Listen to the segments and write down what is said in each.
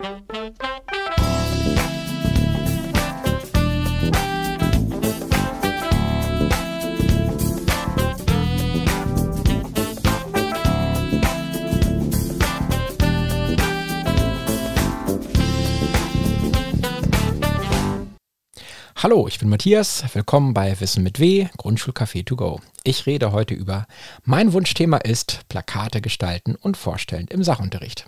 Hallo, ich bin Matthias. Willkommen bei Wissen mit W, Grundschulcafé to go. Ich rede heute über mein Wunschthema ist Plakate gestalten und vorstellen im Sachunterricht.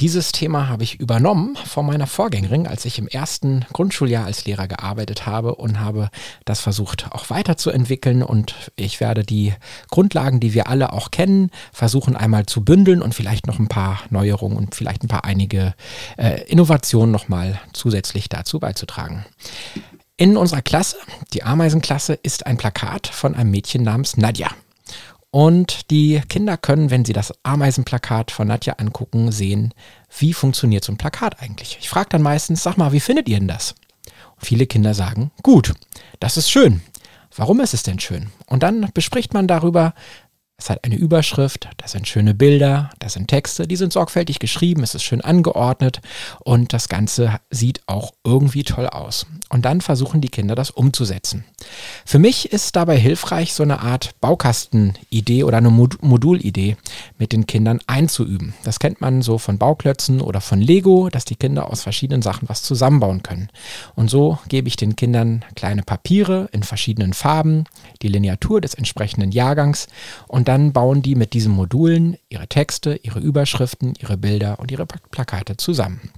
Dieses Thema habe ich übernommen von meiner Vorgängerin, als ich im ersten Grundschuljahr als Lehrer gearbeitet habe und habe das versucht auch weiterzuentwickeln und ich werde die Grundlagen, die wir alle auch kennen, versuchen einmal zu bündeln und vielleicht noch ein paar Neuerungen und vielleicht ein paar einige äh, Innovationen nochmal zusätzlich dazu beizutragen. In unserer Klasse, die Ameisenklasse, ist ein Plakat von einem Mädchen namens Nadja. Und die Kinder können, wenn sie das Ameisenplakat von Nadja angucken, sehen, wie funktioniert so ein Plakat eigentlich. Ich frage dann meistens, sag mal, wie findet ihr denn das? Und viele Kinder sagen, gut, das ist schön. Warum ist es denn schön? Und dann bespricht man darüber, es hat eine Überschrift, da sind schöne Bilder, da sind Texte, die sind sorgfältig geschrieben, es ist schön angeordnet und das Ganze sieht auch irgendwie toll aus. Und dann versuchen die Kinder das umzusetzen. Für mich ist dabei hilfreich, so eine Art Baukastenidee oder eine Modulidee mit den Kindern einzuüben. Das kennt man so von Bauklötzen oder von Lego, dass die Kinder aus verschiedenen Sachen was zusammenbauen können. Und so gebe ich den Kindern kleine Papiere in verschiedenen Farben, die Lineatur des entsprechenden Jahrgangs und dann bauen die mit diesen Modulen ihre Texte, ihre Überschriften, ihre Bilder und ihre Plakate zusammen.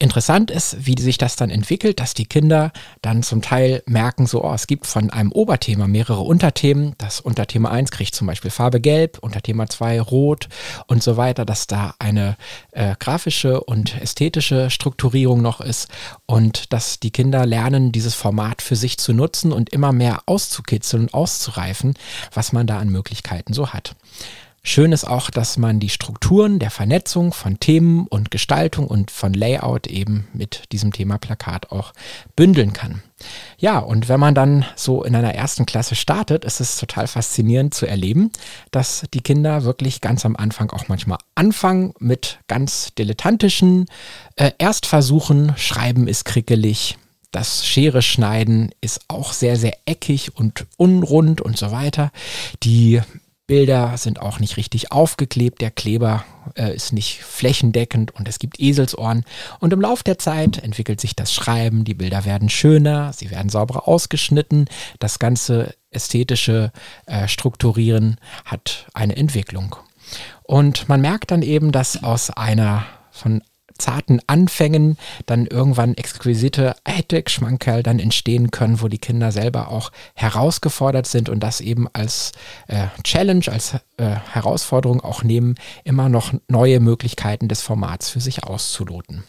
Interessant ist, wie sich das dann entwickelt, dass die Kinder dann zum Teil merken, so, oh, es gibt von einem Oberthema mehrere Unterthemen. Das Unterthema 1 kriegt zum Beispiel Farbe Gelb, Unterthema 2 Rot und so weiter, dass da eine äh, grafische und ästhetische Strukturierung noch ist und dass die Kinder lernen, dieses Format für sich zu nutzen und immer mehr auszukitzeln und auszureifen, was man da an Möglichkeiten so hat. Schön ist auch, dass man die Strukturen der Vernetzung von Themen und Gestaltung und von Layout eben mit diesem Thema Plakat auch bündeln kann. Ja, und wenn man dann so in einer ersten Klasse startet, ist es total faszinierend zu erleben, dass die Kinder wirklich ganz am Anfang auch manchmal anfangen mit ganz dilettantischen äh, Erstversuchen. Schreiben ist krickelig, das Schere schneiden ist auch sehr, sehr eckig und unrund und so weiter. Die Bilder sind auch nicht richtig aufgeklebt, der Kleber äh, ist nicht flächendeckend und es gibt Eselsohren. Und im Laufe der Zeit entwickelt sich das Schreiben, die Bilder werden schöner, sie werden sauberer ausgeschnitten, das ganze ästhetische äh, Strukturieren hat eine Entwicklung. Und man merkt dann eben, dass aus einer von zarten Anfängen dann irgendwann exquisite Hightech-Schmankerl dann entstehen können, wo die Kinder selber auch herausgefordert sind und das eben als äh, Challenge, als äh, Herausforderung auch nehmen, immer noch neue Möglichkeiten des Formats für sich auszuloten.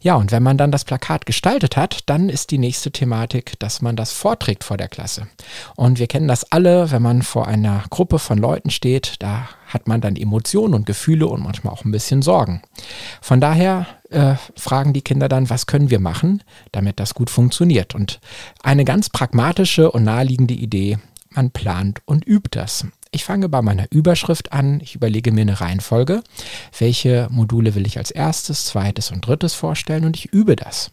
Ja, und wenn man dann das Plakat gestaltet hat, dann ist die nächste Thematik, dass man das vorträgt vor der Klasse. Und wir kennen das alle, wenn man vor einer Gruppe von Leuten steht, da hat man dann Emotionen und Gefühle und manchmal auch ein bisschen Sorgen. Von daher äh, fragen die Kinder dann, was können wir machen, damit das gut funktioniert. Und eine ganz pragmatische und naheliegende Idee, man plant und übt das. Ich fange bei meiner Überschrift an. Ich überlege mir eine Reihenfolge. Welche Module will ich als erstes, zweites und drittes vorstellen und ich übe das.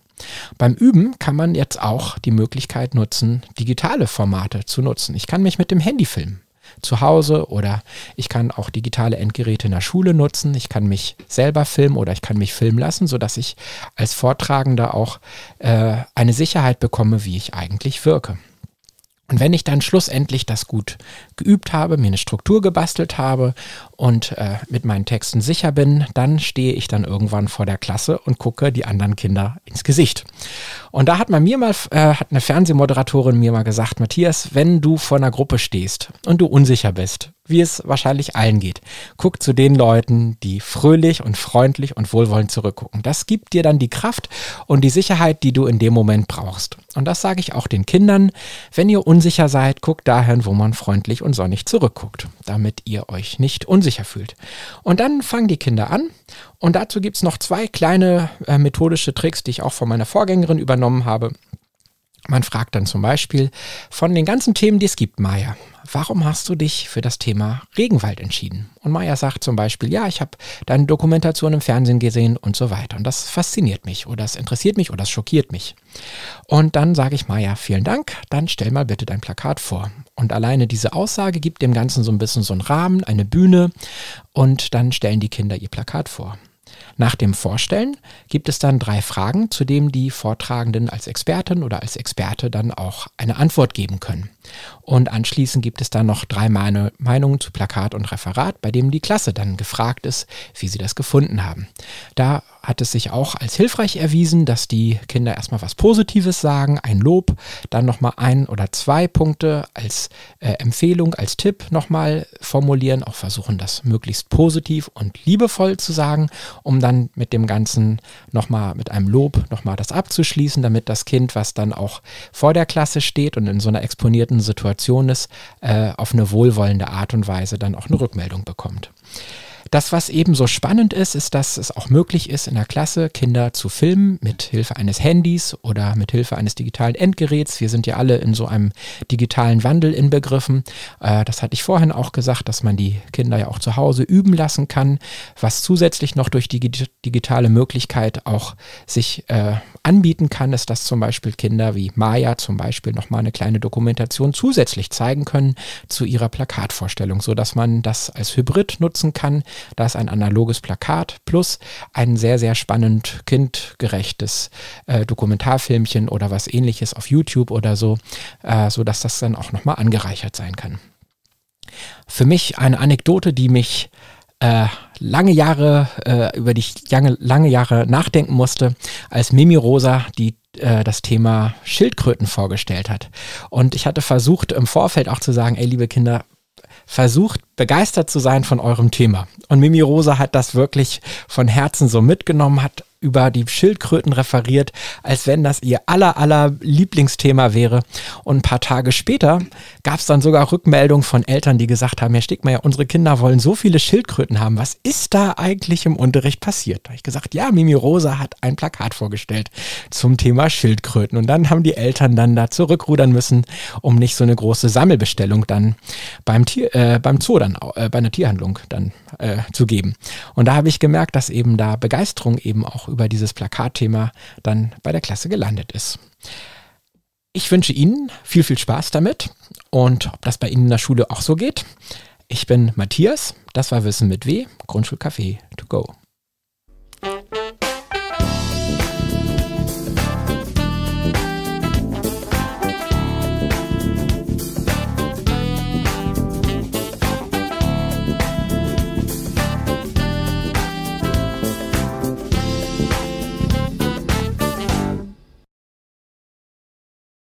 Beim Üben kann man jetzt auch die Möglichkeit nutzen, digitale Formate zu nutzen. Ich kann mich mit dem Handy filmen zu Hause oder ich kann auch digitale Endgeräte in der Schule nutzen. Ich kann mich selber filmen oder ich kann mich filmen lassen, sodass ich als Vortragender auch äh, eine Sicherheit bekomme, wie ich eigentlich wirke. Und wenn ich dann schlussendlich das gut geübt habe, mir eine Struktur gebastelt habe und äh, mit meinen Texten sicher bin, dann stehe ich dann irgendwann vor der Klasse und gucke die anderen Kinder ins Gesicht. Und da hat man mir mal, äh, hat eine Fernsehmoderatorin mir mal gesagt, Matthias, wenn du vor einer Gruppe stehst und du unsicher bist, wie es wahrscheinlich allen geht. Guck zu den Leuten, die fröhlich und freundlich und wohlwollend zurückgucken. Das gibt dir dann die Kraft und die Sicherheit, die du in dem Moment brauchst. Und das sage ich auch den Kindern. Wenn ihr unsicher seid, guckt dahin, wo man freundlich und sonnig zurückguckt, damit ihr euch nicht unsicher fühlt. Und dann fangen die Kinder an. Und dazu gibt es noch zwei kleine äh, methodische Tricks, die ich auch von meiner Vorgängerin übernommen habe. Man fragt dann zum Beispiel von den ganzen Themen, die es gibt, Maya, warum hast du dich für das Thema Regenwald entschieden? Und Maya sagt zum Beispiel, ja, ich habe deine Dokumentation im Fernsehen gesehen und so weiter. Und das fasziniert mich oder das interessiert mich oder das schockiert mich. Und dann sage ich Maya, vielen Dank, dann stell mal bitte dein Plakat vor. Und alleine diese Aussage gibt dem Ganzen so ein bisschen so einen Rahmen, eine Bühne und dann stellen die Kinder ihr Plakat vor. Nach dem Vorstellen gibt es dann drei Fragen, zu denen die Vortragenden als Expertin oder als Experte dann auch eine Antwort geben können. Und anschließend gibt es dann noch drei Meinungen zu Plakat und Referat, bei dem die Klasse dann gefragt ist, wie sie das gefunden haben. Da hat es sich auch als hilfreich erwiesen, dass die Kinder erstmal was Positives sagen, ein Lob, dann nochmal ein oder zwei Punkte als äh, Empfehlung, als Tipp nochmal formulieren, auch versuchen, das möglichst positiv und liebevoll zu sagen, um dann mit dem Ganzen nochmal mit einem Lob nochmal das abzuschließen, damit das Kind, was dann auch vor der Klasse steht und in so einer exponierten Situation ist, äh, auf eine wohlwollende Art und Weise dann auch eine Rückmeldung bekommt. Das, was eben so spannend ist, ist, dass es auch möglich ist, in der Klasse Kinder zu filmen mit Hilfe eines Handys oder mit Hilfe eines digitalen Endgeräts. Wir sind ja alle in so einem digitalen Wandel inbegriffen. Äh, das hatte ich vorhin auch gesagt, dass man die Kinder ja auch zu Hause üben lassen kann, was zusätzlich noch durch die digitale Möglichkeit auch sich äh, anbieten kann, ist, dass zum Beispiel Kinder wie Maya zum Beispiel nochmal eine kleine Dokumentation zusätzlich zeigen können zu ihrer Plakatvorstellung, so dass man das als Hybrid nutzen kann da ist ein analoges Plakat plus ein sehr, sehr spannend kindgerechtes äh, Dokumentarfilmchen oder was ähnliches auf YouTube oder so, äh, so dass das dann auch nochmal angereichert sein kann. Für mich eine Anekdote, die mich äh, lange Jahre, äh, über die ich lange, lange Jahre nachdenken musste, als Mimi Rosa die äh, das Thema Schildkröten vorgestellt hat. Und ich hatte versucht im Vorfeld auch zu sagen, ey liebe Kinder, versucht begeistert zu sein von eurem Thema. Und Mimi Rosa hat das wirklich von Herzen so mitgenommen, hat über die Schildkröten referiert, als wenn das ihr aller, aller Lieblingsthema wäre. Und ein paar Tage später gab es dann sogar Rückmeldungen von Eltern, die gesagt haben, Herr Stigmeier, unsere Kinder wollen so viele Schildkröten haben. Was ist da eigentlich im Unterricht passiert? Da habe ich gesagt, ja, Mimi Rosa hat ein Plakat vorgestellt zum Thema Schildkröten. Und dann haben die Eltern dann da zurückrudern müssen, um nicht so eine große Sammelbestellung dann beim, Tier, äh, beim Zoo dann, äh, bei einer Tierhandlung dann äh, zu geben. Und da habe ich gemerkt, dass eben da Begeisterung eben auch über dieses Plakatthema dann bei der Klasse gelandet ist. Ich wünsche Ihnen viel, viel Spaß damit und ob das bei Ihnen in der Schule auch so geht. Ich bin Matthias, das war Wissen mit W, Grundschulcafé to go.